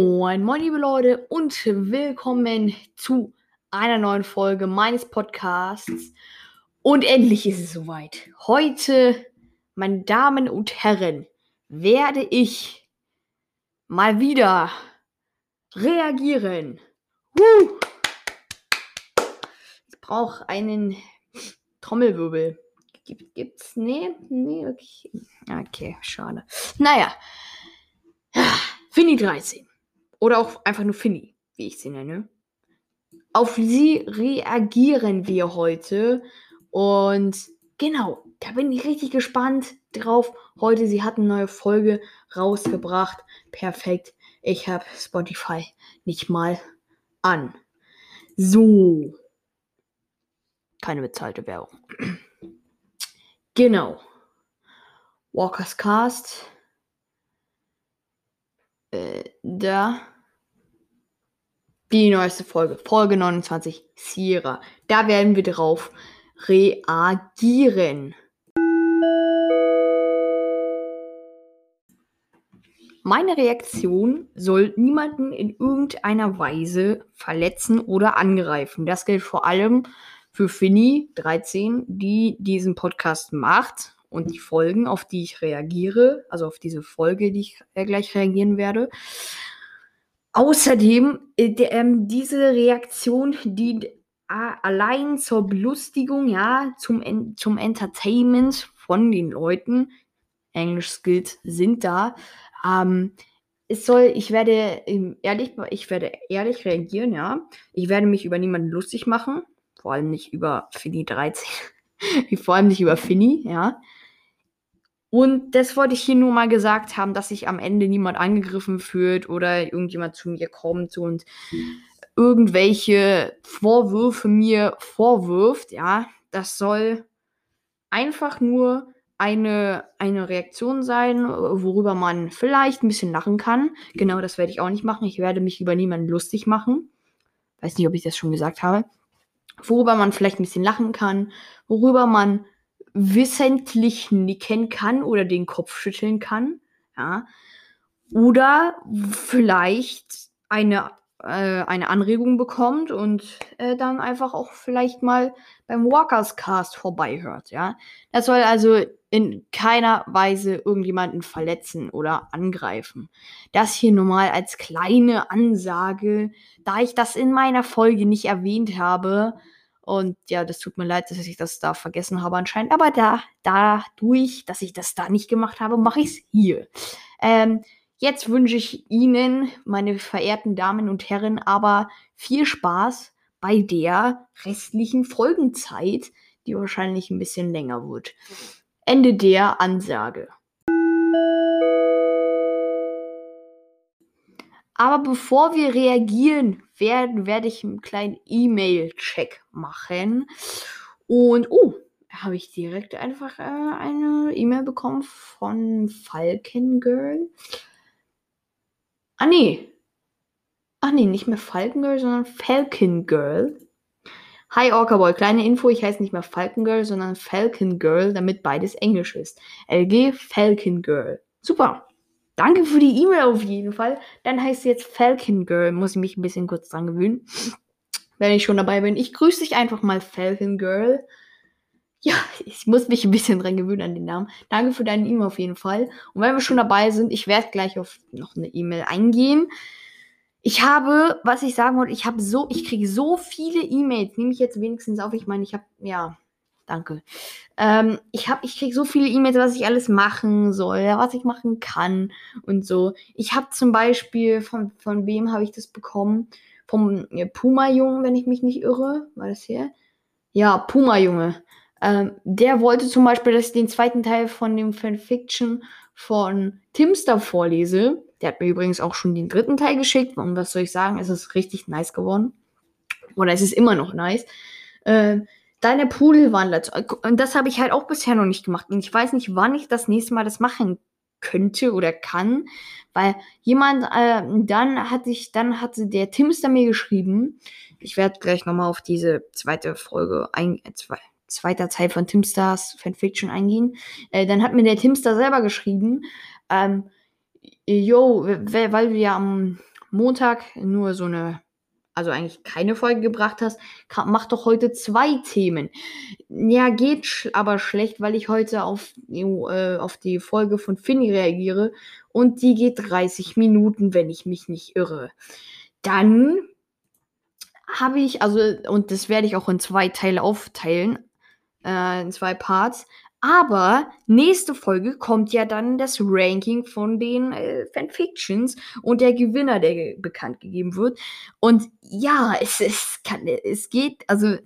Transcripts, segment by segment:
Moin, moin, liebe Leute, und willkommen zu einer neuen Folge meines Podcasts. Und endlich ist es soweit. Heute, meine Damen und Herren, werde ich mal wieder reagieren. Woo! Ich brauche einen Trommelwirbel. Gibt, gibt's? Nee, nee, okay. Okay, schade. Naja. Finny 13. Oder auch einfach nur Finny, wie ich sie nenne. Auf sie reagieren wir heute. Und genau, da bin ich richtig gespannt drauf. Heute, sie hat eine neue Folge rausgebracht. Perfekt. Ich habe Spotify nicht mal an. So. Keine bezahlte Werbung. Genau. Walkers Cast. Äh, da. Die neueste Folge. Folge 29. Sierra. Da werden wir drauf reagieren. Meine Reaktion soll niemanden in irgendeiner Weise verletzen oder angreifen. Das gilt vor allem für Finny 13, die diesen Podcast macht und die Folgen, auf die ich reagiere, also auf diese Folge, die ich äh, gleich reagieren werde. Außerdem, äh, äh, diese Reaktion dient allein zur Belustigung, ja, zum, zum Entertainment von den Leuten. Englisch Skills sind da. Ähm, es soll, ich werde ähm, ehrlich, ich werde ehrlich reagieren, ja. Ich werde mich über niemanden lustig machen. Vor allem nicht über Finny 13. Vor allem nicht über Finny, ja. Und das wollte ich hier nur mal gesagt haben, dass sich am Ende niemand angegriffen fühlt oder irgendjemand zu mir kommt und irgendwelche Vorwürfe mir vorwirft. Ja, das soll einfach nur eine, eine Reaktion sein, worüber man vielleicht ein bisschen lachen kann. Genau das werde ich auch nicht machen. Ich werde mich über niemanden lustig machen. Weiß nicht, ob ich das schon gesagt habe worüber man vielleicht ein bisschen lachen kann, worüber man wissentlich nicken kann oder den Kopf schütteln kann, ja. Oder vielleicht eine, äh, eine Anregung bekommt und äh, dann einfach auch vielleicht mal beim Walkers Cast vorbeihört, ja. Das soll also in keiner Weise irgendjemanden verletzen oder angreifen. Das hier nur mal als kleine Ansage, da ich das in meiner Folge nicht erwähnt habe. Und ja, das tut mir leid, dass ich das da vergessen habe anscheinend. Aber da, dadurch, dass ich das da nicht gemacht habe, mache ich es hier. Ähm, jetzt wünsche ich Ihnen, meine verehrten Damen und Herren, aber viel Spaß bei der restlichen Folgenzeit, die wahrscheinlich ein bisschen länger wird. Ende der Ansage. Aber bevor wir reagieren werden, werde ich einen kleinen E-Mail-Check machen. Und, oh, habe ich direkt einfach äh, eine E-Mail bekommen von Falcon Girl. Ah, nee. Ach nee, nicht mehr Falcon Girl, sondern Falcon Girl. Hi Orca Boy, kleine Info, ich heiße nicht mehr Falcon Girl, sondern Falcon Girl, damit beides Englisch ist. LG Falcon Girl. Super. Danke für die E-Mail auf jeden Fall. Dann heißt es jetzt Falcon Girl. Muss ich mich ein bisschen kurz dran gewöhnen. Wenn ich schon dabei bin. Ich grüße dich einfach mal, Falcon Girl. Ja, ich muss mich ein bisschen dran gewöhnen an den Namen. Danke für deine E-Mail auf jeden Fall. Und wenn wir schon dabei sind, ich werde gleich auf noch eine E-Mail eingehen. Ich habe, was ich sagen wollte, ich habe so, ich kriege so viele E-Mails, nehme ich jetzt wenigstens auf. Ich meine, ich habe, ja, danke. Ähm, ich habe, ich kriege so viele E-Mails, was ich alles machen soll, was ich machen kann und so. Ich habe zum Beispiel, von, von wem habe ich das bekommen? Vom Puma-Jungen, wenn ich mich nicht irre. War das hier? Ja, Puma-Junge. Ähm, der wollte zum Beispiel, dass ich den zweiten Teil von dem Fanfiction von Timster vorlese. Der hat mir übrigens auch schon den dritten Teil geschickt. Und was soll ich sagen? Es ist richtig nice geworden. Oder es ist immer noch nice. Äh, deine Pudelwandler. Und das habe ich halt auch bisher noch nicht gemacht. Und ich weiß nicht, wann ich das nächste Mal das machen könnte oder kann. Weil jemand, äh, dann hatte ich, dann hatte der Timster mir geschrieben. Ich werde gleich nochmal auf diese zweite Folge ein, äh, zwei, zweiter Teil von Timstars Fanfiction eingehen. Äh, dann hat mir der Timster selber geschrieben, ähm, yo, weil wir am Montag nur so eine, also eigentlich keine Folge gebracht hast, mach doch heute zwei Themen. Ja, geht sch aber schlecht, weil ich heute auf, äh, auf die Folge von Finny reagiere und die geht 30 Minuten, wenn ich mich nicht irre. Dann habe ich, also, und das werde ich auch in zwei Teile aufteilen, äh, in zwei Parts. Aber nächste Folge kommt ja dann das Ranking von den äh, Fanfictions und der Gewinner, der bekannt gegeben wird. Und ja, es, es, kann, es geht, also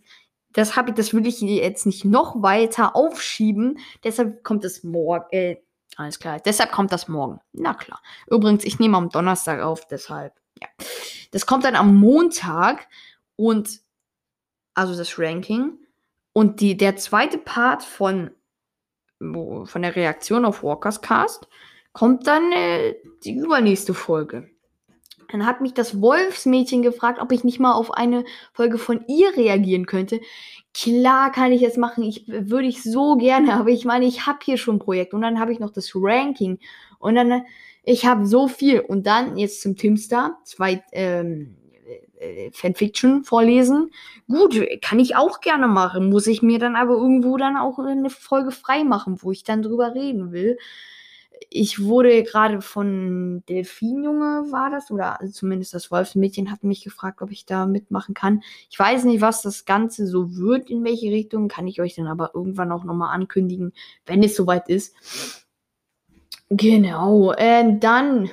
das habe ich, das will ich jetzt nicht noch weiter aufschieben. Deshalb kommt es morgen. Äh, alles klar. Deshalb kommt das morgen. Na klar. Übrigens, ich nehme am Donnerstag auf, deshalb. Ja. Das kommt dann am Montag und also das Ranking. Und die, der zweite Part von, von der Reaktion auf Walkers Cast kommt dann äh, die übernächste Folge. Dann hat mich das Wolfsmädchen gefragt, ob ich nicht mal auf eine Folge von ihr reagieren könnte. Klar kann ich es machen, ich würde ich so gerne, aber ich meine, ich habe hier schon ein Projekt und dann habe ich noch das Ranking und dann ich habe so viel und dann jetzt zum Timstar zwei ähm, äh, Fanfiction vorlesen. Gut, kann ich auch gerne machen. Muss ich mir dann aber irgendwo dann auch eine Folge frei machen, wo ich dann drüber reden will. Ich wurde gerade von Delfinjunge war das, oder zumindest das Wolfsmädchen hat mich gefragt, ob ich da mitmachen kann. Ich weiß nicht, was das Ganze so wird, in welche Richtung, kann ich euch dann aber irgendwann auch nochmal ankündigen, wenn es soweit ist. Genau, äh, dann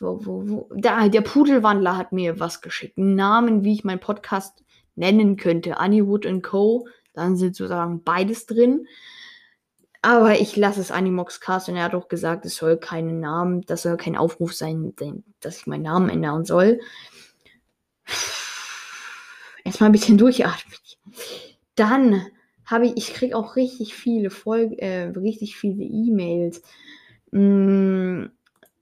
wo, wo, wo, da, der Pudelwandler hat mir was geschickt. Einen Namen, wie ich meinen Podcast nennen könnte. Anniewood Co. Dann sind sozusagen beides drin. Aber ich lasse es Animox Cast und er hat auch gesagt, es soll keinen Namen, das soll kein Aufruf sein, dass ich meinen Namen ändern soll. Erstmal ein bisschen durchatmen. Dann habe ich, ich kriege auch richtig viele Folgen, äh, richtig viele E-Mails. Hm,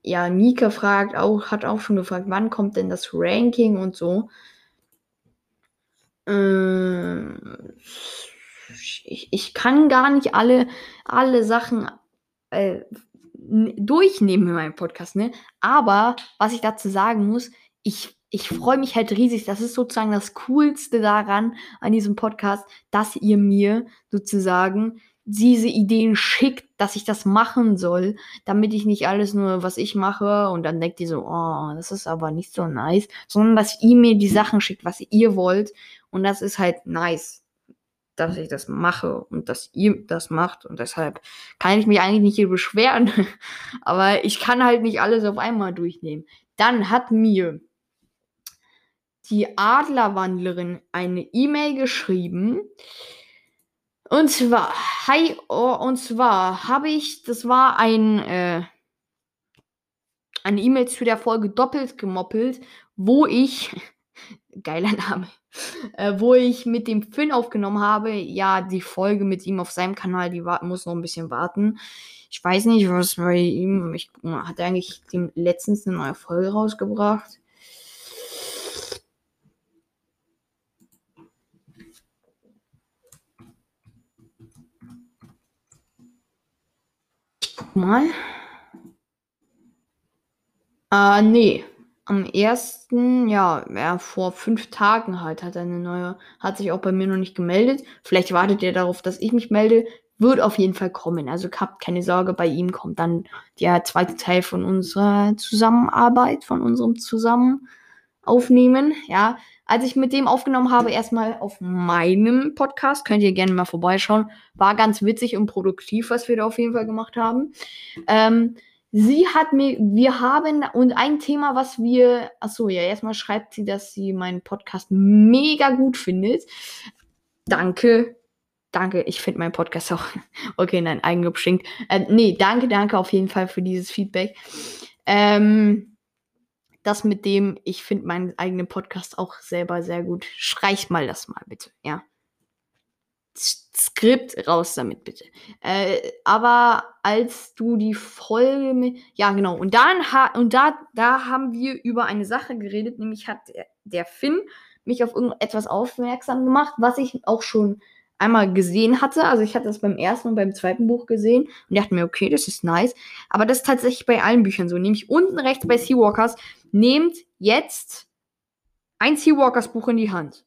ja, Mika fragt auch, hat auch schon gefragt, wann kommt denn das Ranking und so. Äh, ich, ich kann gar nicht alle, alle Sachen äh, durchnehmen in meinem Podcast, ne? Aber was ich dazu sagen muss, ich, ich freue mich halt riesig. Das ist sozusagen das Coolste daran, an diesem Podcast, dass ihr mir sozusagen diese Ideen schickt, dass ich das machen soll, damit ich nicht alles nur, was ich mache, und dann denkt ihr so, oh, das ist aber nicht so nice, sondern dass ihr mir die Sachen schickt, was ihr wollt. Und das ist halt nice, dass ich das mache und dass ihr das macht. Und deshalb kann ich mich eigentlich nicht hier beschweren. aber ich kann halt nicht alles auf einmal durchnehmen. Dann hat mir die Adlerwandlerin eine E-Mail geschrieben, und zwar, hi, oh, und zwar habe ich, das war ein, äh, eine E-Mail zu der Folge doppelt gemoppelt, wo ich, geiler Name, äh, wo ich mit dem Finn aufgenommen habe. Ja, die Folge mit ihm auf seinem Kanal, die muss noch ein bisschen warten. Ich weiß nicht, was bei ihm, ich, hat er eigentlich dem letztens eine neue Folge rausgebracht? Mal. Äh, nee. Am ersten, ja, ja, vor fünf Tagen halt hat eine neue, hat sich auch bei mir noch nicht gemeldet. Vielleicht wartet er darauf, dass ich mich melde. Wird auf jeden Fall kommen. Also habt keine Sorge, bei ihm kommt dann der zweite Teil von unserer Zusammenarbeit, von unserem Zusammenaufnehmen. Ja, als ich mit dem aufgenommen habe, erstmal auf meinem Podcast, könnt ihr gerne mal vorbeischauen. War ganz witzig und produktiv, was wir da auf jeden Fall gemacht haben. Ähm, sie hat mir, wir haben, und ein Thema, was wir, achso, ja, erstmal schreibt sie, dass sie meinen Podcast mega gut findet. Danke. Danke, ich finde meinen Podcast auch. Okay, nein, eingeschenkt. Äh, nee, danke, danke auf jeden Fall für dieses Feedback. Ähm, das mit dem, ich finde meinen eigenen Podcast auch selber sehr gut. Streich mal das mal bitte, ja. Skript raus damit bitte. Äh, aber als du die Folge mit, ja genau, und dann ha und da da haben wir über eine Sache geredet, nämlich hat der, Finn mich auf irgendetwas aufmerksam gemacht, was ich auch schon einmal gesehen hatte. Also ich hatte das beim ersten und beim zweiten Buch gesehen und dachte mir, okay, das ist nice. Aber das ist tatsächlich bei allen Büchern so. Nämlich unten rechts bei Seawalkers, nehmt jetzt ein Seawalkers Buch in die Hand.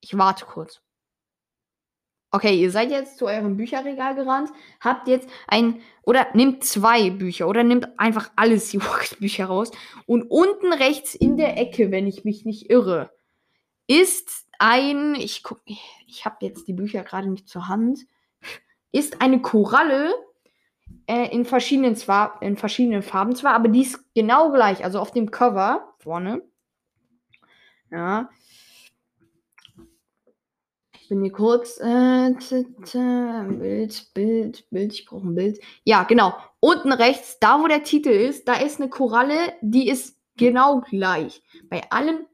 Ich warte kurz. Okay, ihr seid jetzt zu eurem Bücherregal gerannt, habt jetzt ein oder nehmt zwei Bücher oder nehmt einfach alle Seawalkers Bücher raus und unten rechts in der Ecke, wenn ich mich nicht irre, ist ein ich guck ich habe jetzt die Bücher gerade nicht zur Hand, ist eine Koralle äh, in verschiedenen zwar in verschiedenen Farben zwar, aber die ist genau gleich, also auf dem Cover vorne. Ja, bin hier kurz. Äh, Bild, Bild, Bild. Ich brauche ein Bild. Ja, genau. Unten rechts, da wo der Titel ist, da ist eine Koralle, die ist genau gleich. Bei allen.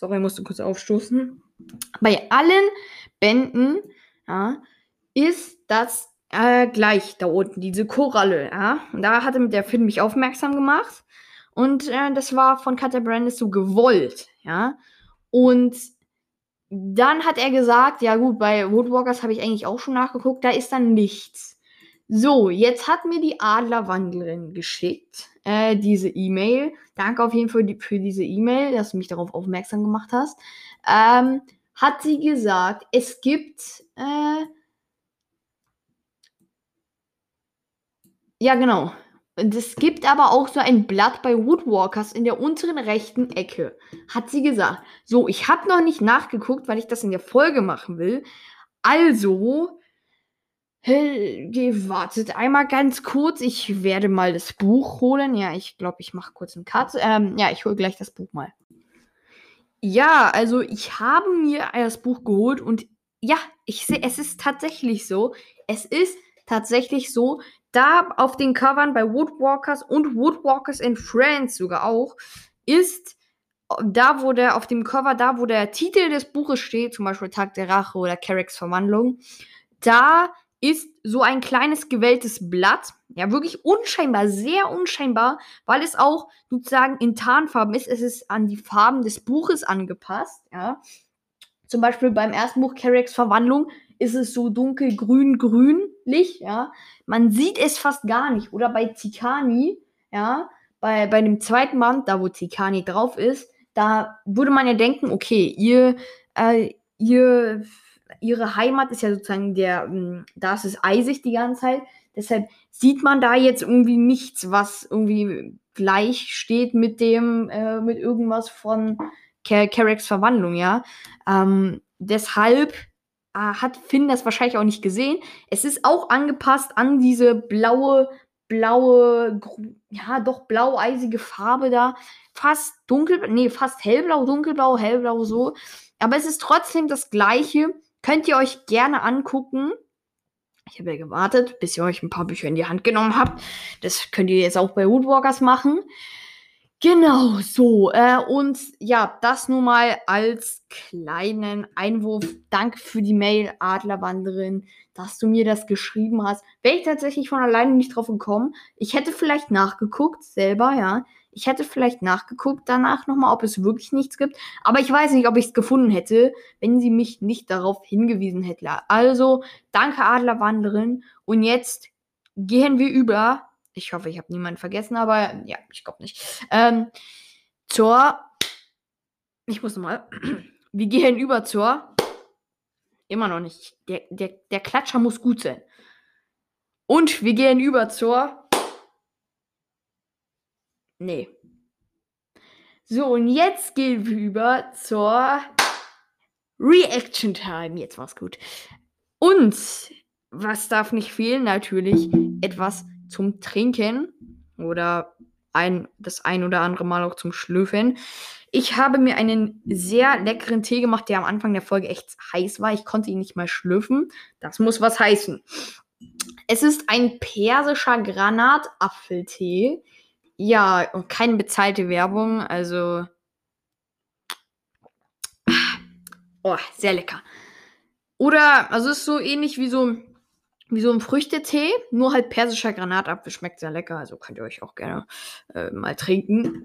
Sorry, ich musste kurz aufstoßen. Bei allen Bänden ja, ist das äh, gleich da unten, diese Koralle. Ja. Und da hatte der Film mich aufmerksam gemacht. Und äh, das war von Cutter Brandis so gewollt. Ja. Und dann hat er gesagt, ja gut, bei Woodwalkers habe ich eigentlich auch schon nachgeguckt, da ist dann nichts. So, jetzt hat mir die Adlerwandlerin geschickt, äh, diese E-Mail. Danke auf jeden Fall die, für diese E-Mail, dass du mich darauf aufmerksam gemacht hast. Ähm, hat sie gesagt, es gibt, äh, ja genau, und es gibt aber auch so ein Blatt bei Woodwalkers in der unteren rechten Ecke. Hat sie gesagt. So, ich habe noch nicht nachgeguckt, weil ich das in der Folge machen will. Also, wartet einmal ganz kurz. Ich werde mal das Buch holen. Ja, ich glaube, ich mache kurz einen Cut. Ähm, ja, ich hole gleich das Buch mal. Ja, also ich habe mir das Buch geholt und ja, ich sehe, es ist tatsächlich so. Es ist tatsächlich so, da auf den Covern bei Woodwalkers und Woodwalkers in France sogar auch, ist da, wo der auf dem Cover, da, wo der Titel des Buches steht, zum Beispiel Tag der Rache oder Carracks Verwandlung, da ist so ein kleines gewelltes Blatt. Ja, wirklich unscheinbar, sehr unscheinbar, weil es auch sozusagen in Tarnfarben ist. Es ist an die Farben des Buches angepasst. Ja. Zum Beispiel beim ersten Buch Carracks Verwandlung ist es so dunkelgrün-grünlich, ja. Man sieht es fast gar nicht. Oder bei Tikani, ja, bei, bei dem zweiten Band, da wo Tikani drauf ist, da würde man ja denken, okay, ihr, äh, ihr, ihre Heimat ist ja sozusagen der, hm, da ist es eisig die ganze Zeit. Deshalb sieht man da jetzt irgendwie nichts, was irgendwie gleich steht mit dem, äh, mit irgendwas von Carracks Verwandlung, ja. Ähm, deshalb äh, hat Finn das wahrscheinlich auch nicht gesehen. Es ist auch angepasst an diese blaue, blaue, ja, doch blau-eisige Farbe da. Fast dunkel, nee, fast hellblau, dunkelblau, hellblau so. Aber es ist trotzdem das gleiche. Könnt ihr euch gerne angucken. Ich habe ja gewartet, bis ihr euch ein paar Bücher in die Hand genommen habt. Das könnt ihr jetzt auch bei Woodwalkers machen. Genau, so. Äh, und ja, das nur mal als kleinen Einwurf. Danke für die Mail, Adlerwanderin, dass du mir das geschrieben hast. Wäre ich tatsächlich von alleine nicht drauf gekommen. Ich hätte vielleicht nachgeguckt, selber, ja. Ich hätte vielleicht nachgeguckt danach nochmal, ob es wirklich nichts gibt. Aber ich weiß nicht, ob ich es gefunden hätte, wenn sie mich nicht darauf hingewiesen hätte. Also, danke, Adlerwanderin. Und jetzt gehen wir über ich hoffe, ich habe niemanden vergessen, aber ja, ich glaube nicht. Ähm, zur. Ich muss mal. Wir gehen über zur. Immer noch nicht. Der, der, der Klatscher muss gut sein. Und wir gehen über zur. Nee. So, und jetzt gehen wir über zur Reaction Time. Jetzt war's gut. Und was darf nicht fehlen? Natürlich etwas zum Trinken oder ein, das ein oder andere Mal auch zum Schlürfen. Ich habe mir einen sehr leckeren Tee gemacht, der am Anfang der Folge echt heiß war. Ich konnte ihn nicht mal schlürfen. Das muss was heißen. Es ist ein persischer Granatapfeltee. Ja, keine bezahlte Werbung, also. Oh, sehr lecker. Oder, also es ist so ähnlich wie so wie so ein Früchtetee, nur halt persischer Granatapfel. Schmeckt sehr lecker, also könnt ihr euch auch gerne äh, mal trinken.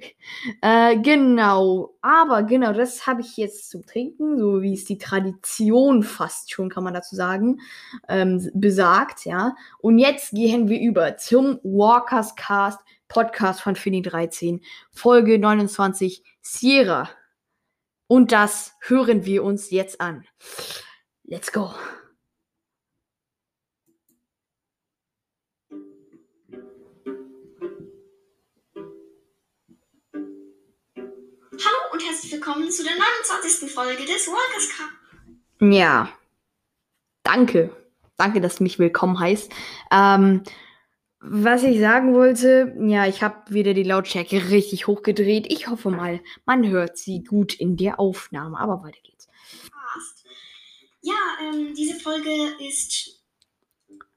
äh, genau, aber genau, das habe ich jetzt zum Trinken, so wie es die Tradition fast schon, kann man dazu sagen, ähm, besagt, ja. Und jetzt gehen wir über zum Walkers Cast Podcast von Fini 13, Folge 29, Sierra. Und das hören wir uns jetzt an. Let's go. Hallo und herzlich willkommen zu der 29. Folge des Walkers Cup. Ja. Danke. Danke, dass du mich willkommen heißt. Ähm, was ich sagen wollte, ja, ich habe wieder die Lautstärke richtig hochgedreht. Ich hoffe mal, man hört sie gut in der Aufnahme. Aber weiter geht's. Ja, ähm, diese Folge ist.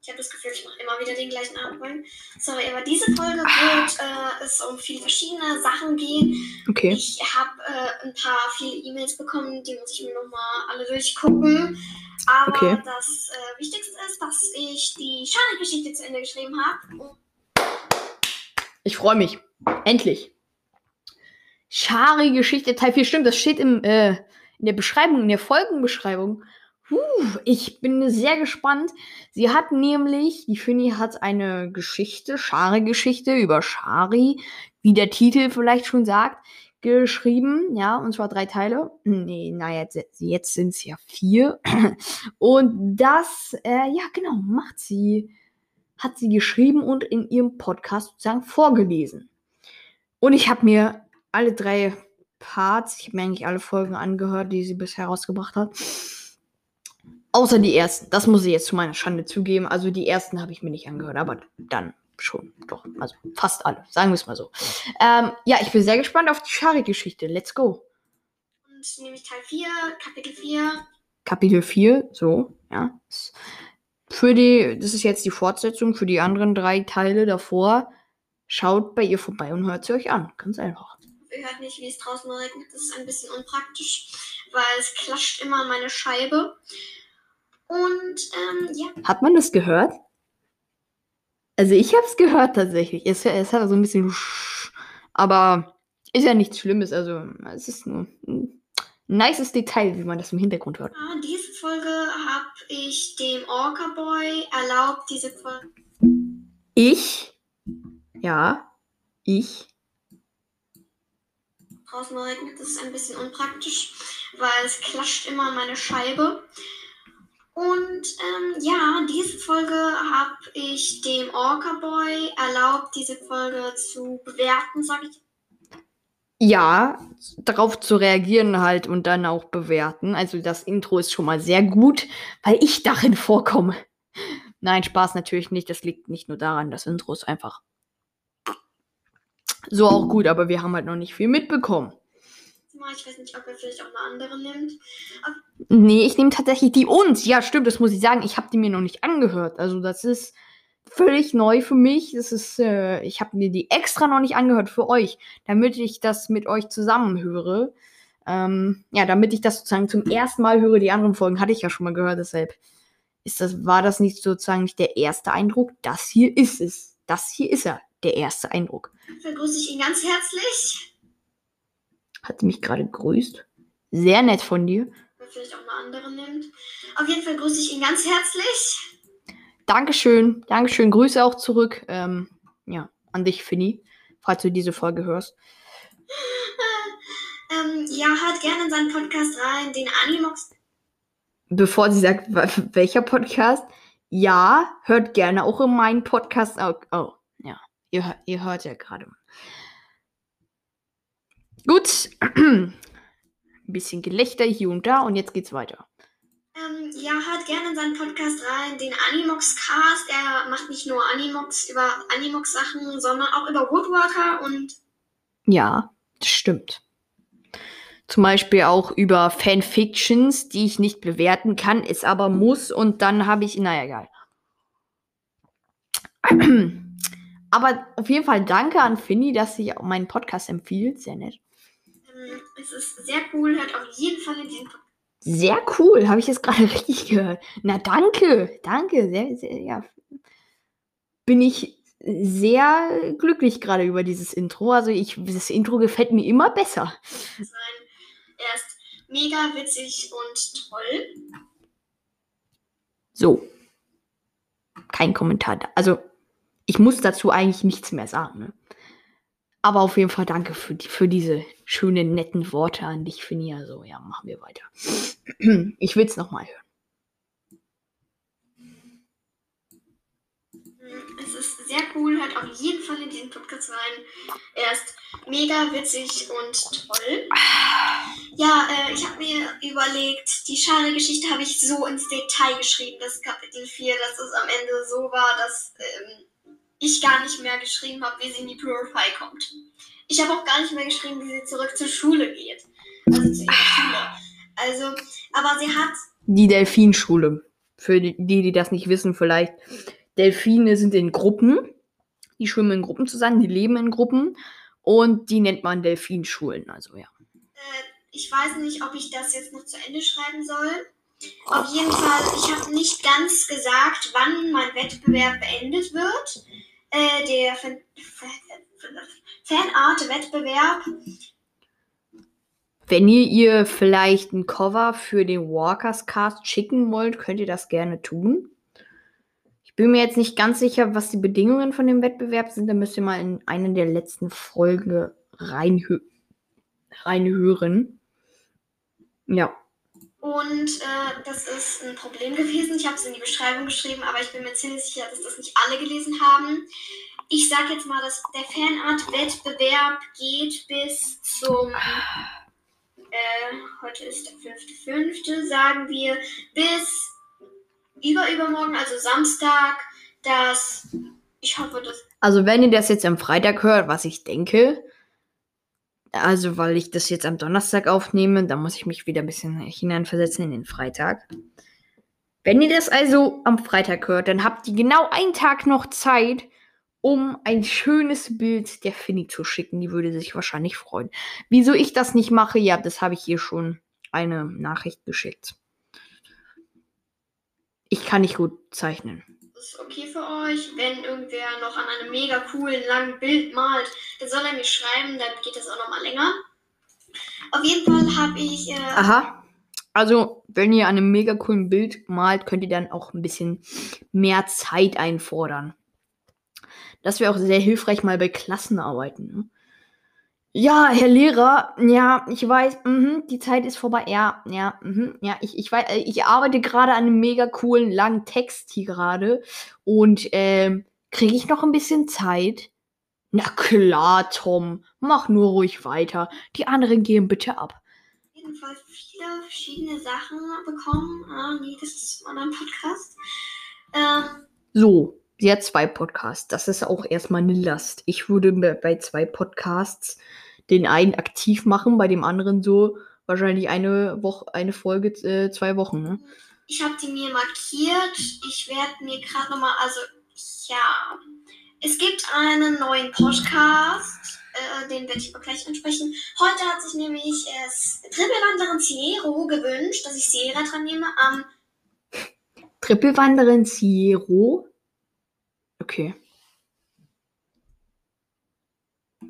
Ich habe das Gefühl, ich mache immer wieder den gleichen Anfang. Sorry, aber diese Folge wird äh, es um viele verschiedene Sachen gehen. Okay. Ich habe äh, ein paar viele E-Mails bekommen, die muss ich mir nochmal alle durchgucken. Aber Okay. das äh, Wichtigste ist, dass ich die Schade-Geschichte zu Ende geschrieben habe. Ich freue mich. Endlich. Schari Geschichte Teil 4. Stimmt, das steht im, äh, in der Beschreibung, in der Folgenbeschreibung. Ich bin sehr gespannt. Sie hat nämlich, die Finny hat eine Geschichte, Schari-Geschichte über Schari, wie der Titel vielleicht schon sagt, geschrieben. Ja, und zwar drei Teile. Nee, naja, jetzt, jetzt sind es ja vier. Und das, äh, ja, genau, macht sie hat sie geschrieben und in ihrem Podcast sozusagen vorgelesen. Und ich habe mir alle drei Parts, ich habe mir eigentlich alle Folgen angehört, die sie bisher rausgebracht hat. Außer die ersten. Das muss ich jetzt zu meiner Schande zugeben. Also die ersten habe ich mir nicht angehört, aber dann schon. Doch, also fast alle. Sagen wir es mal so. Ähm, ja, ich bin sehr gespannt auf die Shari-Geschichte. Let's go. Und nämlich Teil 4, Kapitel 4. Kapitel 4, so, ja. Für die, das ist jetzt die Fortsetzung für die anderen drei Teile davor. Schaut bei ihr vorbei und hört sie euch an. Ganz einfach. Ihr hört nicht, wie es draußen regnet. Das ist ein bisschen unpraktisch, weil es klatscht immer an meine Scheibe. Und ähm, ja, Hat man das gehört? Also ich habe es gehört tatsächlich. Es, es hat so ein bisschen, sch- aber ist ja nichts Schlimmes. Also es ist nur ein nices Detail, wie man das im Hintergrund hört. Ah, diese Folge habe ich dem Orca Boy erlaubt, diese Folge. Ich, ja, ich, Draußen regnet, das ist ein bisschen unpraktisch, weil es klatscht immer an meine Scheibe. Und ähm, ja, diese Folge habe ich dem Orca Boy erlaubt, diese Folge zu bewerten, sage ich. ja, darauf zu reagieren halt und dann auch bewerten. Also das Intro ist schon mal sehr gut, weil ich darin vorkomme. Nein, Spaß natürlich nicht. Das liegt nicht nur daran, das Intro ist einfach so auch gut, aber wir haben halt noch nicht viel mitbekommen. Ich weiß nicht, ob er vielleicht auch eine andere nimmt. Nee, ich nehme tatsächlich die uns. Ja, stimmt, das muss ich sagen. Ich habe die mir noch nicht angehört. Also das ist völlig neu für mich. Das ist, äh, ich habe mir die extra noch nicht angehört für euch, damit ich das mit euch zusammen höre. Ähm, ja, damit ich das sozusagen zum ersten Mal höre. Die anderen Folgen hatte ich ja schon mal gehört, deshalb ist das, war das nicht sozusagen nicht der erste Eindruck. Das hier ist es. Das hier ist er, der erste Eindruck. Begrüße ich ihn ganz herzlich. Hat sie mich gerade gegrüßt. Sehr nett von dir. Vielleicht auch eine andere nimmt. Auf jeden Fall grüße ich ihn ganz herzlich. Dankeschön. Dankeschön. Grüße auch zurück. Ähm, ja, an dich, Finny, falls du diese Folge hörst. Ähm, ja, hört gerne in seinen Podcast rein, den Animox. Bevor sie sagt, welcher Podcast, ja, hört gerne auch in meinen Podcast. Oh, oh ja, ihr, ihr hört ja gerade. Gut. Ein bisschen Gelächter hier und da und jetzt geht's weiter. Ähm, ja, hört gerne in seinen Podcast rein, den Animox Cast. Er macht nicht nur Animox über Animox Sachen, sondern auch über Woodworker und Ja, das stimmt. Zum Beispiel auch über Fanfictions, die ich nicht bewerten kann, es aber muss und dann habe ich, naja, egal. Aber auf jeden Fall danke an Finny, dass sie meinen Podcast empfiehlt. Sehr nett. Es ist sehr cool. Hört auf jeden Fall in diesen Podcast. Sehr cool, habe ich jetzt gerade richtig gehört. Na danke, danke, sehr, sehr, ja. Bin ich sehr glücklich gerade über dieses Intro. Also ich, das Intro gefällt mir immer besser. Er ist mega witzig und toll. So. Kein Kommentar. da. Also ich muss dazu eigentlich nichts mehr sagen. Ne? Aber auf jeden Fall danke für, für diese schönen, netten Worte an dich, Finja. Also ja, machen wir weiter. Ich will es nochmal hören. Es ist sehr cool, hört auf jeden Fall in diesen Podcast rein. Er ist mega witzig und toll. Ja, äh, ich habe mir überlegt, die Schale-Geschichte habe ich so ins Detail geschrieben, das Kapitel 4, dass es am Ende so war, dass ähm, ich gar nicht mehr geschrieben habe, wie sie in die Purify kommt. Ich habe auch gar nicht mehr geschrieben, wie sie zurück zur Schule geht. Also zu ihrer Schule. Also, aber sie hat Die Delfinschule. Für die, die das nicht wissen, vielleicht. Delfine sind in Gruppen. Die schwimmen in Gruppen zusammen, die leben in Gruppen. Und die nennt man Delfinschulen. Also ja. Äh, ich weiß nicht, ob ich das jetzt noch zu Ende schreiben soll. Auf jeden Fall, ich habe nicht ganz gesagt, wann mein Wettbewerb beendet wird. Äh, der Fan Fanart-Wettbewerb. Wenn ihr ihr vielleicht ein Cover für den Walkers Cast schicken wollt, könnt ihr das gerne tun. Ich bin mir jetzt nicht ganz sicher, was die Bedingungen von dem Wettbewerb sind. Da müsst ihr mal in eine der letzten Folgen reinhö reinhören. Ja. Und äh, das ist ein Problem gewesen. Ich habe es in die Beschreibung geschrieben, aber ich bin mir ziemlich sicher, dass das nicht alle gelesen haben. Ich sage jetzt mal, dass der Fanart-Wettbewerb geht bis zum äh, heute ist der 5.5., sagen wir, bis überübermorgen, also Samstag, dass ich hoffe, dass. Also wenn ihr das jetzt am Freitag hört, was ich denke, also weil ich das jetzt am Donnerstag aufnehme, dann muss ich mich wieder ein bisschen hineinversetzen in den Freitag. Wenn ihr das also am Freitag hört, dann habt ihr genau einen Tag noch Zeit, um ein schönes Bild der Finny zu schicken. Die würde sich wahrscheinlich freuen. Wieso ich das nicht mache, ja, das habe ich hier schon eine Nachricht geschickt. Ich kann nicht gut zeichnen. Ist okay für euch. Wenn irgendwer noch an einem mega coolen, langen Bild malt, dann soll er mir schreiben, dann geht das auch nochmal länger. Auf jeden Fall habe ich. Äh, Aha. Also, wenn ihr an einem mega coolen Bild malt, könnt ihr dann auch ein bisschen mehr Zeit einfordern. Das wäre auch sehr hilfreich mal bei Klassenarbeiten. Ne? Ja, Herr Lehrer, ja, ich weiß, mhm, die Zeit ist vorbei. Ja, ja, mhm, ja, ich, ich weiß, äh, ich arbeite gerade an einem mega coolen langen Text hier gerade und ähm, kriege ich noch ein bisschen Zeit? Na klar, Tom, mach nur ruhig weiter. Die anderen gehen bitte ab. auf jeden Fall viele verschiedene Sachen bekommen. Nee, das ist ein anderer Podcast. Ähm, So, sie hat zwei Podcasts. Das ist auch erstmal eine Last. Ich würde bei zwei Podcasts den einen aktiv machen, bei dem anderen so wahrscheinlich eine Woche, eine Folge, äh, zwei Wochen. Ne? ich habe die mir markiert. Ich werde mir gerade nochmal, also, ja. Es gibt einen neuen Podcast. Äh, den werde ich auch gleich ansprechen. Heute hat sich nämlich es Trippelwanderin Ciero gewünscht, dass ich Sierra dran nehme. Am Trippelwanderin Ciero. Okay.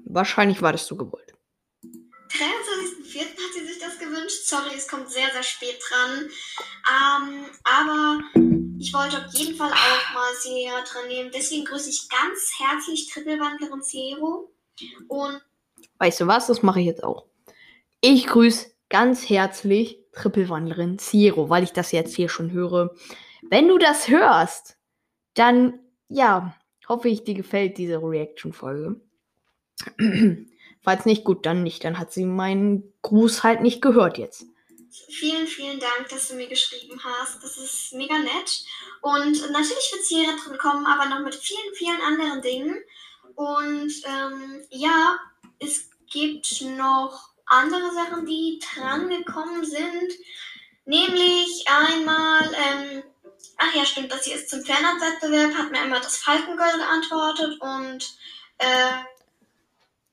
Wahrscheinlich war das so gewollt. Sorry, es kommt sehr, sehr spät dran. Ähm, aber ich wollte auf jeden Fall auch mal Sierra dran nehmen. Deswegen grüße ich ganz herzlich Trippelwandlerin Ciero. Und Weißt du was? Das mache ich jetzt auch. Ich grüße ganz herzlich Trippelwanderin Ciero, weil ich das jetzt hier schon höre. Wenn du das hörst, dann ja, hoffe ich, dir gefällt diese Reaction-Folge. Falls nicht, gut, dann nicht. Dann hat sie meinen Gruß halt nicht gehört jetzt. vielen, vielen Dank, dass du mir geschrieben hast. Das ist mega nett. Und natürlich wird Sierra drin kommen, aber noch mit vielen, vielen anderen Dingen. Und ähm, ja, es gibt noch andere Sachen, die dran gekommen sind. Nämlich einmal, ähm, ach ja, stimmt, das hier ist zum Fernab-Wettbewerb, hat mir einmal das Falkengirl geantwortet und äh,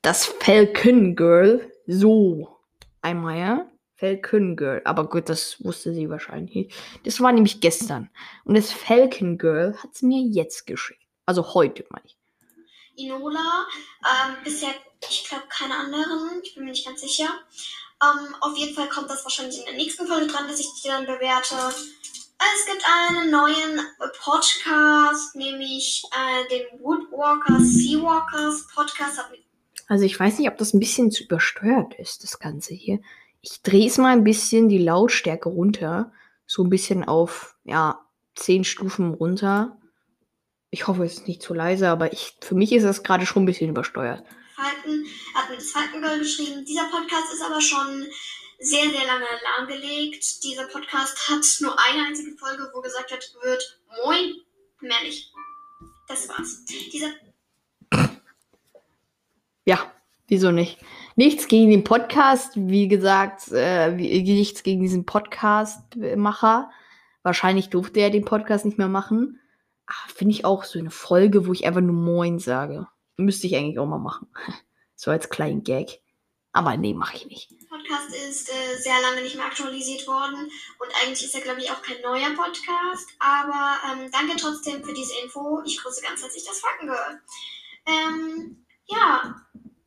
Das Falcon Girl. So. Einmal, ja. Falcon Girl. Aber gut, das wusste sie wahrscheinlich nicht. Das war nämlich gestern. Und das Falcon Girl hat sie mir jetzt geschickt. Also heute, meine ich. Inola. Ähm, bisher, ich glaube, keine anderen. Ich bin mir nicht ganz sicher. Ähm, auf jeden Fall kommt das wahrscheinlich in der nächsten Folge dran, dass ich die dann bewerte. Es gibt einen neuen Podcast, nämlich äh, den Woodwalkers Seawalkers Podcast. Also ich weiß nicht, ob das ein bisschen zu übersteuert ist, das Ganze hier. Ich drehe es mal ein bisschen die Lautstärke runter. So ein bisschen auf, ja, zehn Stufen runter. Ich hoffe, es ist nicht zu leise, aber ich, für mich ist das gerade schon ein bisschen übersteuert. Falken, hat mit Falkengirl geschrieben. Dieser Podcast ist aber schon sehr, sehr lange lahmgelegt. Dieser Podcast hat nur eine einzige Folge, wo gesagt wird, Moin, mehr nicht. Das war's. Dieser. Ja, wieso nicht? Nichts gegen den Podcast, wie gesagt, äh, nichts gegen diesen Podcast-Macher. Wahrscheinlich durfte er den Podcast nicht mehr machen. Ah, Finde ich auch so eine Folge, wo ich einfach nur Moin sage. Müsste ich eigentlich auch mal machen. so als kleinen Gag. Aber nee, mache ich nicht. Podcast ist äh, sehr lange nicht mehr aktualisiert worden und eigentlich ist er, glaube ich, auch kein neuer Podcast. Aber ähm, danke trotzdem für diese Info. Ich grüße ganz herzlich das Fackengirl. Ähm, ja,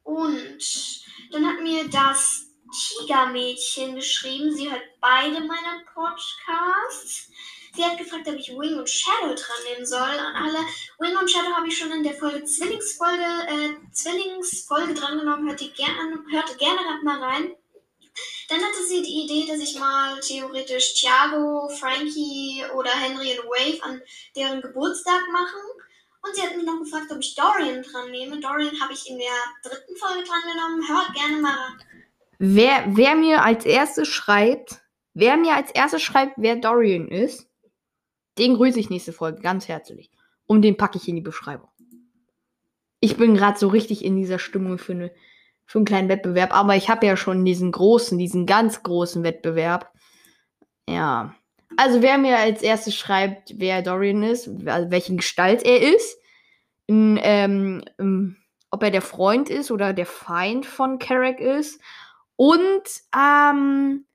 und dann hat mir das Tigermädchen geschrieben. Sie hört beide meine Podcasts. Sie hat gefragt, ob ich Wing und Shadow dran nehmen soll. An alle. Wing und Shadow habe ich schon in der Folge Zwillingsfolge, äh, Zwillingsfolge drangenommen. Hört, hört gerne mal rein. Dann hatte sie die Idee, dass ich mal theoretisch Thiago, Frankie oder Henry und Wave an deren Geburtstag machen. Und sie hat mich noch gefragt, ob ich Dorian dran nehme. Dorian habe ich in der dritten Folge dran genommen. Hört gerne mal rein. Wer, wer mir als erstes schreibt, wer mir als erstes schreibt, wer Dorian ist, den grüße ich nächste Folge ganz herzlich. Und den packe ich in die Beschreibung. Ich bin gerade so richtig in dieser Stimmung für, eine, für einen kleinen Wettbewerb. Aber ich habe ja schon diesen großen, diesen ganz großen Wettbewerb. Ja. Also wer mir als erstes schreibt, wer Dorian ist, also welche Gestalt er ist, in, ähm, ähm, ob er der Freund ist oder der Feind von Carrack ist und ähm,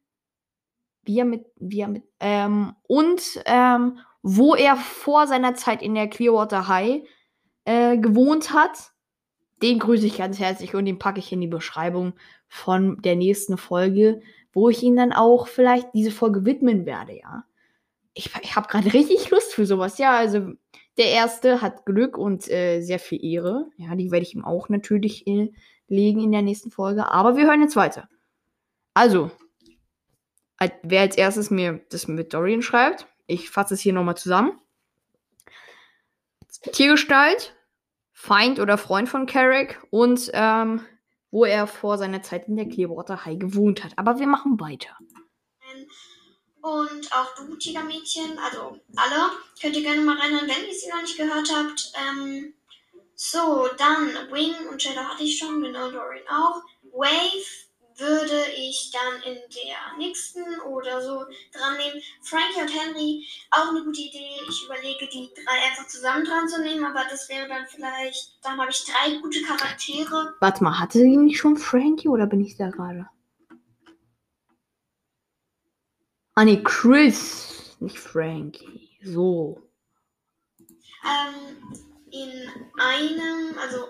wie er mit, wie er mit, ähm, und ähm, wo er vor seiner Zeit in der Clearwater High äh, gewohnt hat. Den grüße ich ganz herzlich und den packe ich in die Beschreibung von der nächsten Folge, wo ich ihn dann auch vielleicht diese Folge widmen werde, ja. Ich, ich habe gerade richtig Lust für sowas, ja. Also der erste hat Glück und äh, sehr viel Ehre. Ja, die werde ich ihm auch natürlich äh, legen in der nächsten Folge. Aber wir hören jetzt weiter. Also, wer als erstes mir das mit Dorian schreibt, ich fasse es hier nochmal zusammen. Tiergestalt, Feind oder Freund von Carrick und ähm, wo er vor seiner Zeit in der Clearwater High gewohnt hat. Aber wir machen weiter. Und auch du, Tigermädchen, also alle, könnt ihr gerne mal reinhören, wenn ihr sie noch nicht gehört habt. Ähm, so, dann Wing und Shadow hatte ich schon, genau Dorian auch. Wave würde ich dann in der nächsten oder so dran nehmen. Frankie und Henry, auch eine gute Idee. Ich überlege, die drei einfach zusammen dran zu nehmen, aber das wäre dann vielleicht, dann habe ich drei gute Charaktere. Warte mal, hatte sie nicht schon Frankie oder bin ich da gerade? Ah nee, Chris, nicht Frankie. So. Ähm, in einem, also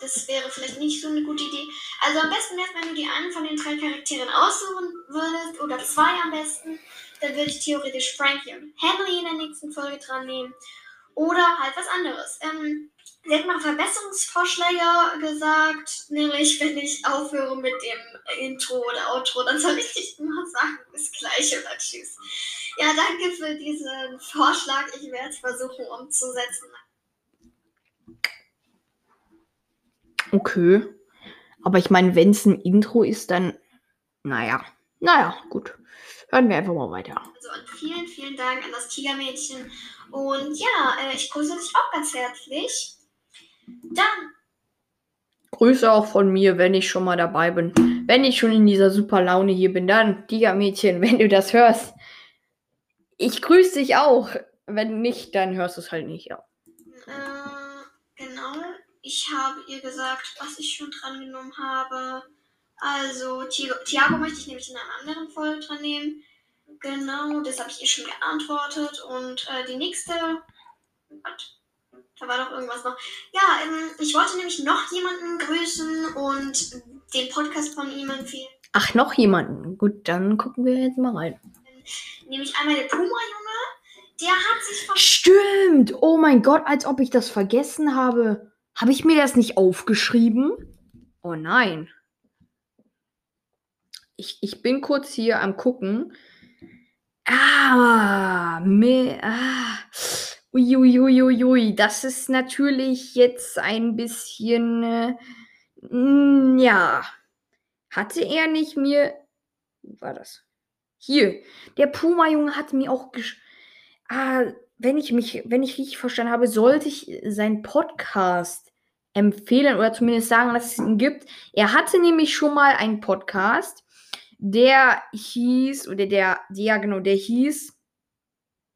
das wäre vielleicht nicht so eine gute Idee. Also am besten wäre es, wenn du die einen von den drei Charakteren aussuchen würdest, oder zwei am besten, dann würde ich theoretisch Frankie und Henry in der nächsten Folge dran nehmen. Oder halt was anderes. Ähm, sie hat mal Verbesserungsvorschläge gesagt, nämlich wenn ich aufhöre mit dem Intro oder Outro, dann soll ich nicht immer sagen, bis gleich oder tschüss. Ja, danke für diesen Vorschlag. Ich werde es versuchen umzusetzen. Okay. Aber ich meine, wenn es ein Intro ist, dann. Naja. Naja, gut. Hören wir einfach mal weiter. Also und vielen, vielen Dank an das Tigermädchen. Und ja, äh, ich grüße dich auch ganz herzlich. Dann. Grüße auch von mir, wenn ich schon mal dabei bin. Wenn ich schon in dieser super Laune hier bin, dann, Tigermädchen, wenn du das hörst. Ich grüße dich auch. Wenn nicht, dann hörst du es halt nicht, ja. Äh, genau ich habe ihr gesagt, was ich schon dran genommen habe. Also Thiago möchte ich nämlich in einer anderen Folge dran nehmen. Genau, das habe ich ihr schon geantwortet. Und äh, die nächste. What? Da war doch irgendwas noch. Ja, ähm, ich wollte nämlich noch jemanden grüßen und den Podcast von ihm empfehlen. Ach, noch jemanden. Gut, dann gucken wir jetzt mal rein. Nämlich einmal der Puma-Junge. Der hat sich von. Stimmt. Oh mein Gott, als ob ich das vergessen habe. Habe ich mir das nicht aufgeschrieben? Oh nein. Ich, ich bin kurz hier am gucken. Ah, me, ah. Uiuiuiui, das ist natürlich jetzt ein bisschen, äh, mm, ja. Hatte er nicht mir, wo war das? Hier, der Puma-Junge hat mir auch gesch ah, wenn ich mich, wenn ich richtig verstanden habe, sollte ich seinen Podcast empfehlen oder zumindest sagen, dass es ihn gibt. Er hatte nämlich schon mal einen Podcast, der hieß, oder der, ja genau, der hieß,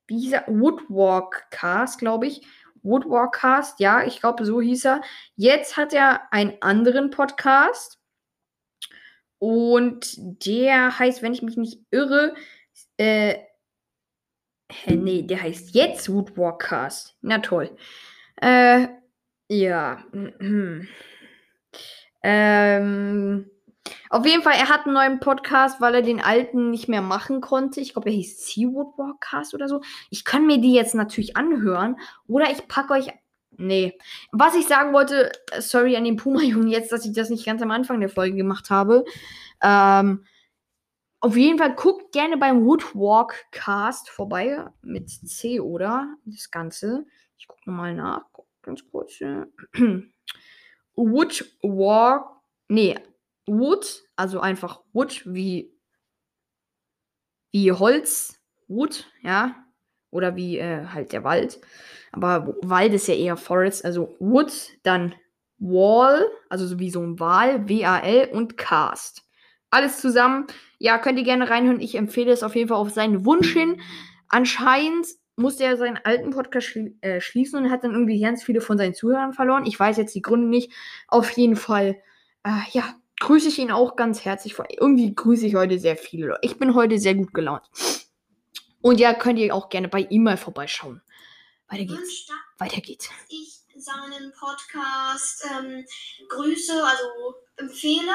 wie hieß er? Woodwalk-Cast, glaube ich. Woodwalk-Cast, ja, ich glaube, so hieß er. Jetzt hat er einen anderen Podcast. Und der heißt, wenn ich mich nicht irre, äh, hä, nee, der heißt jetzt Woodwalk-Cast. Na toll. Äh, ja. ähm, auf jeden Fall, er hat einen neuen Podcast, weil er den alten nicht mehr machen konnte. Ich glaube, er hieß Seawood Podcast oder so. Ich kann mir die jetzt natürlich anhören. Oder ich packe euch. Nee. Was ich sagen wollte, sorry an den Puma-Jungen jetzt, dass ich das nicht ganz am Anfang der Folge gemacht habe. Ähm, auf jeden Fall guckt gerne beim Woodwalk Cast vorbei. Mit C, oder? Das Ganze. Ich gucke nochmal nach. Ganz kurz. Woodwalk. Nee, Wood, also einfach Wood wie, wie Holz, Wood, ja, oder wie äh, halt der Wald. Aber Wald ist ja eher Forest, also Wood, dann Wall, also so wie so ein Wal, W-A-L und Cast. Alles zusammen. Ja, könnt ihr gerne reinhören. Ich empfehle es auf jeden Fall auf seinen Wunsch hin. Anscheinend musste er seinen alten Podcast schli äh, schließen und hat dann irgendwie ganz viele von seinen Zuhörern verloren. Ich weiß jetzt die Gründe nicht. Auf jeden Fall, äh, ja, grüße ich ihn auch ganz herzlich. Irgendwie grüße ich heute sehr viele Leute. Ich bin heute sehr gut gelaunt. Und ja, könnt ihr auch gerne bei ihm mal vorbeischauen. Weiter geht's. Weiter geht's. Ich seinen Podcast ähm, grüße, also empfehle.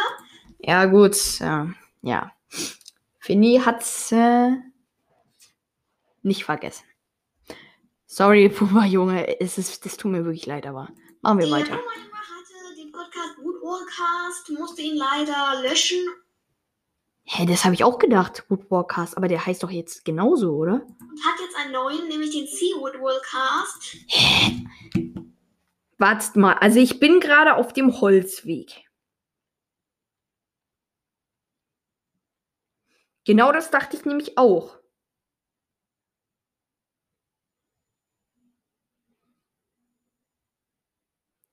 Ja, gut. Ja. ja. Fini hat's äh, nicht vergessen. Sorry, Puma Junge, es ist, das tut mir wirklich leid, aber machen wir Der weiter. Hatte den Podcast Woodwallcast, musste ihn leider löschen Hä, das habe ich auch gedacht, Woodwalkcast, aber der heißt doch jetzt genauso, oder? und hat jetzt einen neuen, nämlich den Seawood Cast. Hä? Wartet mal, also ich bin gerade auf dem Holzweg. Genau das dachte ich nämlich auch.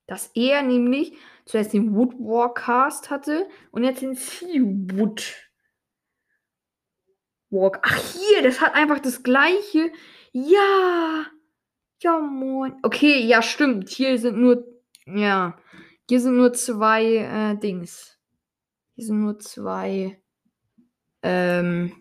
Dass er nämlich zuerst den Woodwalkcast hatte und jetzt den Seawood Walk. Ach hier, das hat einfach das gleiche. Ja. Ja, moin. Okay, ja, stimmt. Hier sind nur. Ja. Hier sind nur zwei äh, Dings. Hier sind nur zwei. Ähm,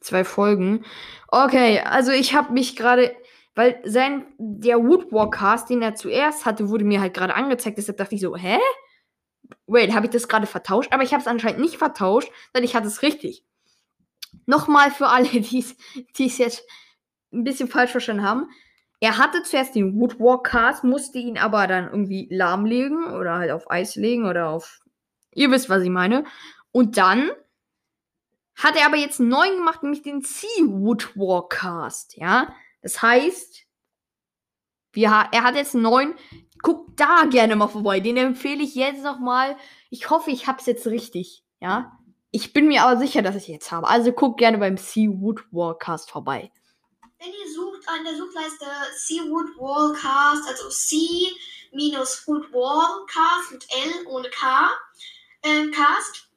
zwei Folgen. Okay, also ich habe mich gerade. Weil sein. Der Woodwalk-Cast, den er zuerst hatte, wurde mir halt gerade angezeigt. Deshalb dachte ich so, hä? Wait, habe ich das gerade vertauscht? Aber ich habe es anscheinend nicht vertauscht, denn ich hatte es richtig. Nochmal für alle, die es jetzt ein bisschen falsch verstanden haben. Er hatte zuerst den Woodwalk-Cast, musste ihn aber dann irgendwie lahmlegen oder halt auf Eis legen oder auf. Ihr wisst, was ich meine. Und dann hat er aber jetzt einen neuen gemacht, nämlich den Sea-Woodwalk-Cast, ja. Das heißt, wir, er hat jetzt einen neuen. Guckt da gerne mal vorbei. Den empfehle ich jetzt nochmal. Ich hoffe, ich hab's jetzt richtig, ja. Ich bin mir aber sicher, dass ich jetzt habe. Also guckt gerne beim Sea Woodwalkcast vorbei. Wenn ihr sucht an der Suchleiste Seawood Cast, also C minus Woodwallcast mit L ohne K, ähm, Cast,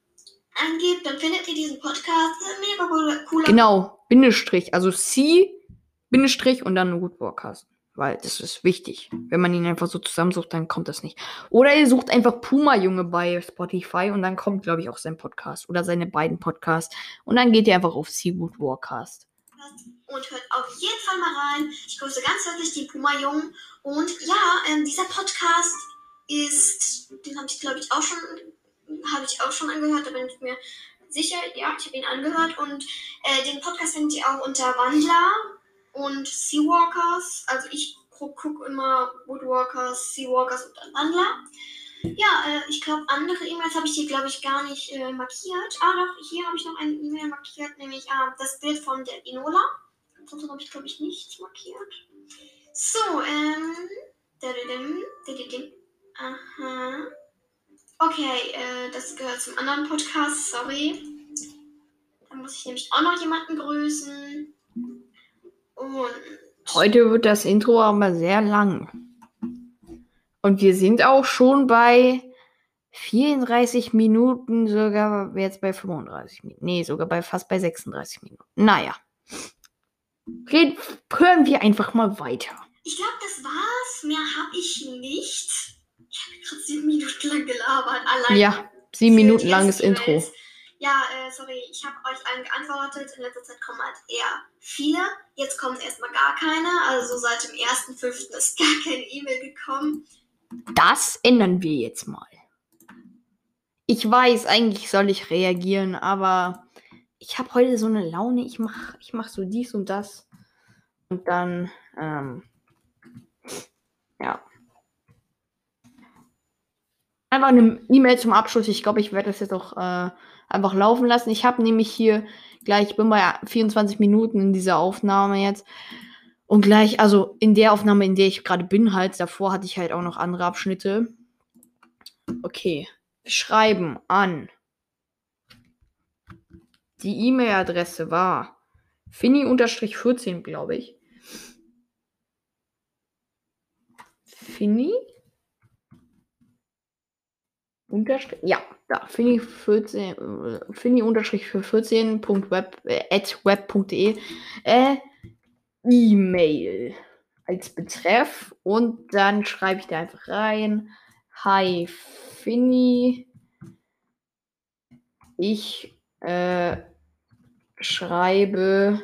eingebt, dann findet ihr diesen Podcast. Mega cooler, Genau, Bindestrich. Also C, Bindestrich und dann Woodwalkcast. Weil das ist wichtig. Wenn man ihn einfach so zusammensucht, dann kommt das nicht. Oder ihr sucht einfach Puma-Junge bei Spotify und dann kommt, glaube ich, auch sein Podcast. Oder seine beiden Podcasts. Und dann geht ihr einfach auf Seawood Warcast. Und hört auf jeden Fall mal rein. Ich grüße ganz herzlich die Puma-Jungen. Und ja, ähm, dieser Podcast ist, den habe ich, glaube ich, auch schon, habe ich auch schon angehört. Da bin ich mir sicher. Ja, ich habe ihn angehört. Und äh, den Podcast findet ihr auch unter Wandler und Seawalkers. Also ich gucke immer Woodwalkers, Seawalkers und dann Wandler. Ja, äh, ich glaube, andere E-Mails habe ich hier, glaube ich, gar nicht äh, markiert. Ah, doch, hier habe ich noch eine E-Mail markiert, nämlich äh, das Bild von der Inola. Sonst habe ich, glaube ich, nichts markiert. So, ähm. Aha. Okay, äh, das gehört zum anderen Podcast, sorry. Da muss ich nämlich auch noch jemanden grüßen. Und. Heute wird das Intro aber sehr lang. Und wir sind auch schon bei 34 Minuten, sogar jetzt bei 35 Minuten. Nee, sogar bei fast bei 36 Minuten. Naja. Red, hören wir einfach mal weiter. Ich glaube, das war's. Mehr habe ich nicht. Ich habe gerade sieben Minuten lang gelabert. Allein Ja, sieben Minuten langes Intro. Ja, äh, sorry, ich habe euch allen geantwortet. In letzter Zeit kommen halt eher viele. Jetzt kommt erstmal gar keine. Also seit dem 1.5. ist gar keine E-Mail gekommen. Das ändern wir jetzt mal. Ich weiß, eigentlich soll ich reagieren, aber ich habe heute so eine Laune. Ich mache ich mach so dies und das. Und dann, ähm, ja. Einfach eine E-Mail zum Abschluss. Ich glaube, ich werde das jetzt auch äh, einfach laufen lassen. Ich habe nämlich hier gleich, ich bin bei 24 Minuten in dieser Aufnahme jetzt. Und gleich, also in der Aufnahme, in der ich gerade bin, halt, davor hatte ich halt auch noch andere Abschnitte. Okay. Schreiben an. Die E-Mail-Adresse war Finny-14, glaube ich. Finny? Unterstrich, ja, da, Finny 14, äh, Finny unterstrich für 14.web, äh, at web.de, äh, E-Mail als Betreff. Und dann schreibe ich da einfach rein, hi Finny, ich äh, schreibe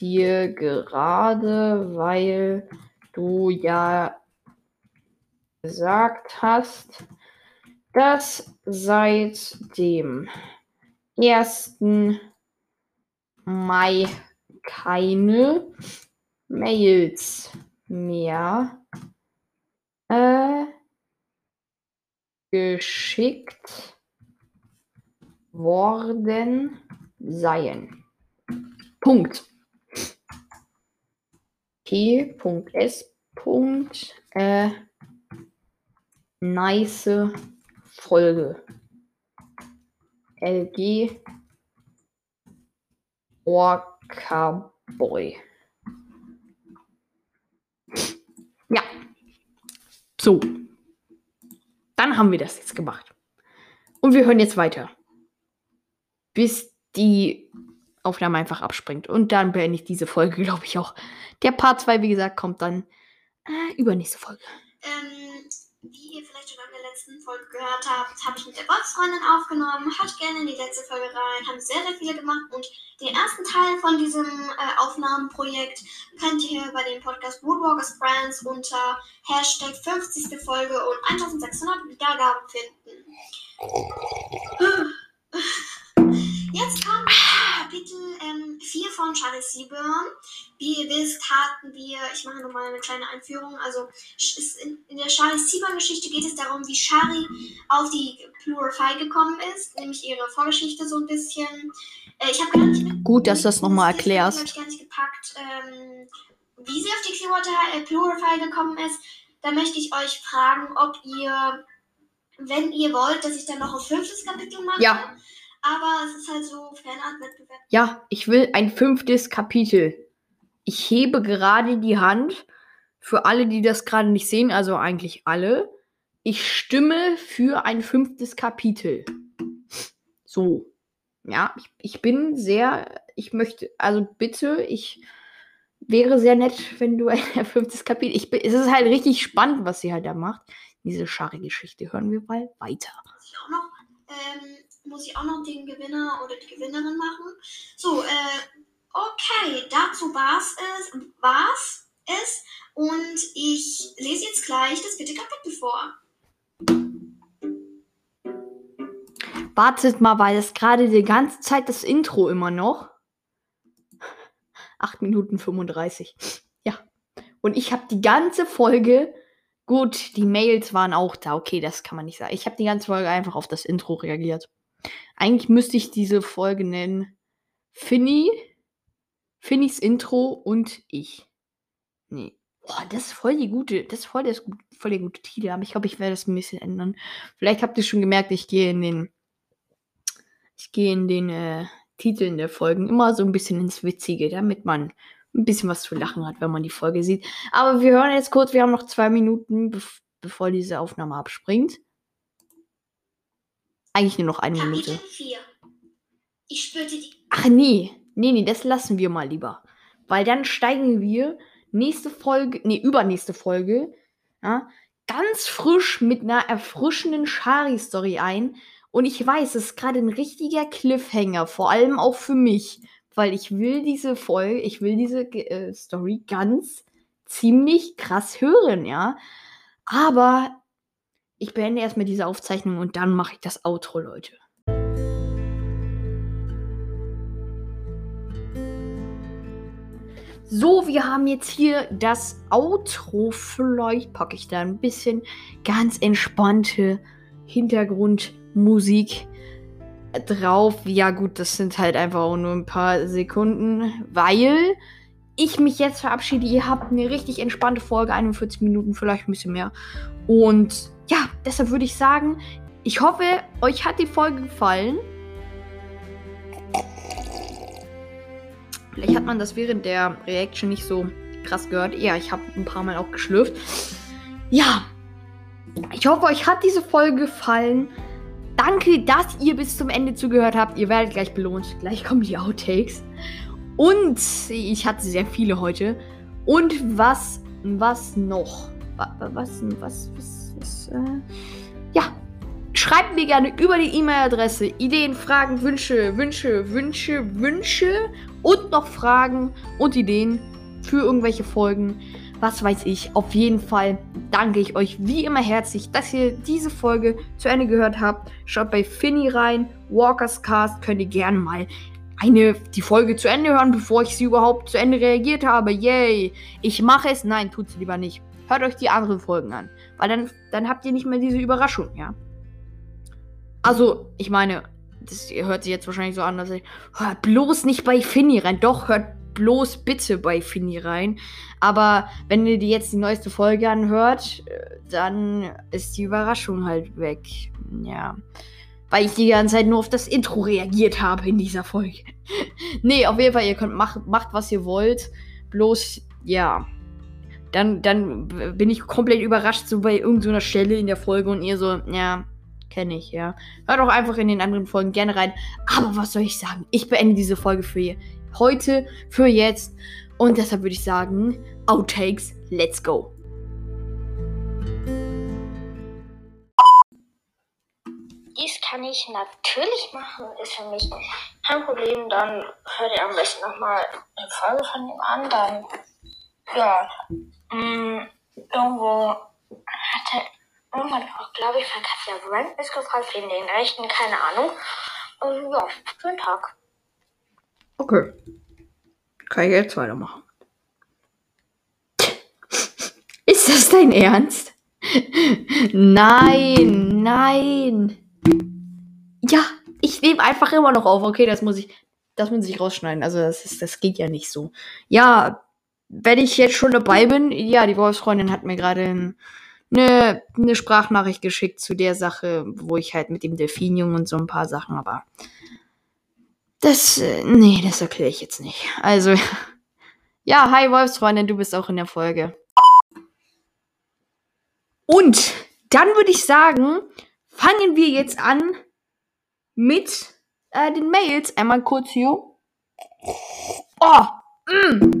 dir gerade, weil du ja gesagt hast, dass seit dem 1. Mai keine Mails mehr äh, geschickt worden seien. Punkt. P.S. Äh, nice Folge. LG Orca Boy. Ja. So. Dann haben wir das jetzt gemacht. Und wir hören jetzt weiter. Bis die Aufnahme einfach abspringt. Und dann beende ich diese Folge, glaube ich, auch. Der Part 2, wie gesagt, kommt dann äh, übernächste Folge. Ähm, letzten Folge gehört habt, habe ich mit der Wolfsfreundin aufgenommen. Hört gerne in die letzte Folge rein. Haben sehr, sehr viele gemacht. Und den ersten Teil von diesem äh, Aufnahmenprojekt könnt ihr bei dem Podcast Woodwalkers Friends unter Hashtag 50. Folge und 1600 Wiedergaben finden. Jetzt kommt 4 von Charlie Seaburn. Wie ihr wisst, hatten wir, ich mache nochmal eine kleine Einführung. Also in, der Charlie Seaburn-Geschichte geht es darum, wie Shari auf die Plurify gekommen ist, nämlich ihre Vorgeschichte so ein bisschen. Äh, ich habe gar nicht. Gut, dass du das nochmal Ich habe erklärst. gar nicht gepackt, ähm, wie sie auf die Clearwater äh, Plurify gekommen ist. Da möchte ich euch fragen, ob ihr, wenn ihr wollt, dass ich dann noch ein fünftes Kapitel mache. Ja. Aber es ist halt so Fanart-Wettbewerb. Ja, ich will ein fünftes Kapitel. Ich hebe gerade die Hand für alle, die das gerade nicht sehen, also eigentlich alle. Ich stimme für ein fünftes Kapitel. So. Ja, ich, ich bin sehr, ich möchte, also bitte, ich, wäre sehr nett, wenn du ein fünftes Kapitel. Ich, es ist halt richtig spannend, was sie halt da macht. Diese Schari-Geschichte. Hören wir mal weiter. Muss ich auch noch, ähm, muss ich auch noch den Gewinner oder die Gewinnerin machen? So, äh, okay, dazu war's es, war's es. Und ich lese jetzt gleich das vierte Kapitel vor. Wartet mal, weil das gerade die ganze Zeit das Intro immer noch. 8 Minuten 35. Ja. Und ich habe die ganze Folge. Gut, die Mails waren auch da. Okay, das kann man nicht sagen. Ich habe die ganze Folge einfach auf das Intro reagiert. Eigentlich müsste ich diese Folge nennen Finny, Finnys Intro und ich. Nee. Boah, das ist voll die gute, das ist voll, das, voll der gute Titel. Aber ich glaube, ich werde das ein bisschen ändern. Vielleicht habt ihr schon gemerkt, ich gehe in den ich gehe in den äh, Titeln der Folgen immer so ein bisschen ins Witzige, damit man ein bisschen was zu lachen hat, wenn man die Folge sieht. Aber wir hören jetzt kurz, wir haben noch zwei Minuten, bev bevor diese Aufnahme abspringt. Eigentlich nur noch eine Kapitel Minute. 4. Ich spürte die. Ach nee, nee, nee, das lassen wir mal lieber. Weil dann steigen wir nächste Folge, nee, übernächste Folge, ja, ganz frisch mit einer erfrischenden Shari-Story ein. Und ich weiß, es ist gerade ein richtiger Cliffhanger, vor allem auch für mich, weil ich will diese Folge, ich will diese äh, Story ganz ziemlich krass hören, ja. Aber ich beende erstmal diese Aufzeichnung und dann mache ich das Outro, Leute. So, wir haben jetzt hier das Outro. Vielleicht packe ich da ein bisschen ganz entspannte Hintergrundmusik drauf. Ja, gut, das sind halt einfach auch nur ein paar Sekunden, weil ich mich jetzt verabschiede. Ihr habt eine richtig entspannte Folge, 41 Minuten, vielleicht ein bisschen mehr. Und ja, deshalb würde ich sagen, ich hoffe, euch hat die Folge gefallen. Vielleicht hat man das während der Reaction nicht so krass gehört. Ja, ich habe ein paar Mal auch geschlürft. Ja, ich hoffe, euch hat diese Folge gefallen. Danke, dass ihr bis zum Ende zugehört habt. Ihr werdet gleich belohnt. Gleich kommen die Outtakes. Und ich hatte sehr viele heute. Und was, was noch? Was, was, was, was äh, ja. Schreibt mir gerne über die E-Mail-Adresse Ideen, Fragen, Wünsche, Wünsche, Wünsche, Wünsche und noch Fragen und Ideen für irgendwelche Folgen. Was weiß ich. Auf jeden Fall danke ich euch wie immer herzlich, dass ihr diese Folge zu Ende gehört habt. Schaut bei Finny rein. Walkers Cast könnt ihr gerne mal eine, die Folge zu Ende hören, bevor ich sie überhaupt zu Ende reagiert habe. Yay! Ich mache es. Nein, tut sie lieber nicht. Hört euch die anderen Folgen an. Weil dann, dann habt ihr nicht mehr diese Überraschung, ja. Also, ich meine, das hört sich jetzt wahrscheinlich so an, dass ich. Hört bloß nicht bei Finny rein. Doch, hört bloß bitte bei Finny rein. Aber wenn ihr die jetzt die neueste Folge anhört, äh, dann ist die Überraschung halt weg. Ja. Weil ich die ganze Zeit nur auf das Intro reagiert habe in dieser Folge. nee, auf jeden Fall, ihr könnt macht, macht, was ihr wollt. Bloß, ja. Dann, dann bin ich komplett überrascht, so bei irgendeiner Stelle in der Folge und ihr so, ja, kenne ich, ja. Hört auch einfach in den anderen Folgen gerne rein. Aber was soll ich sagen? Ich beende diese Folge für heute, für jetzt. Und deshalb würde ich sagen, Outtakes, let's go. Dies kann ich natürlich machen, ist für mich kein Problem. Dann hört ihr am besten nochmal eine Folge von ihm an. Dann, ja, mh, irgendwo hatte irgendwann auch, glaube ich, von Katja Brand ist gefragt, wegen den Rechten, keine Ahnung. Und ja, schönen Tag. Okay. Kann ich jetzt weitermachen. Ist das dein Ernst? nein, nein. Ja, ich nehme einfach immer noch auf. Okay, das muss ich, das muss ich rausschneiden. Also das ist, das geht ja nicht so. Ja, wenn ich jetzt schon dabei bin, ja, die Wolfsfreundin hat mir gerade eine, eine Sprachnachricht geschickt zu der Sache, wo ich halt mit dem Delfinjungen und so ein paar Sachen, aber das, äh, nee, das erkläre ich jetzt nicht. Also, ja, hi Wolfsfreundin, du bist auch in der Folge. Und dann würde ich sagen, fangen wir jetzt an mit äh, den Mails. Einmal kurz hier. Oh, mm.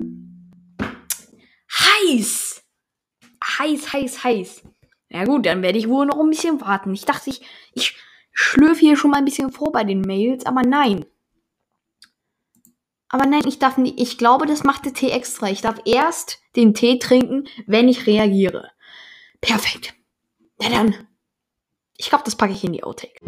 Heiß. Heiß, heiß, heiß. Ja gut, dann werde ich wohl noch ein bisschen warten. Ich dachte, ich, ich schlürfe hier schon mal ein bisschen vor bei den Mails, aber nein. Aber nein, ich darf nicht. Ich glaube, das macht der Tee extra. Ich darf erst den Tee trinken, wenn ich reagiere. Perfekt. Na dann. Ich glaube, das packe ich in die Outtake.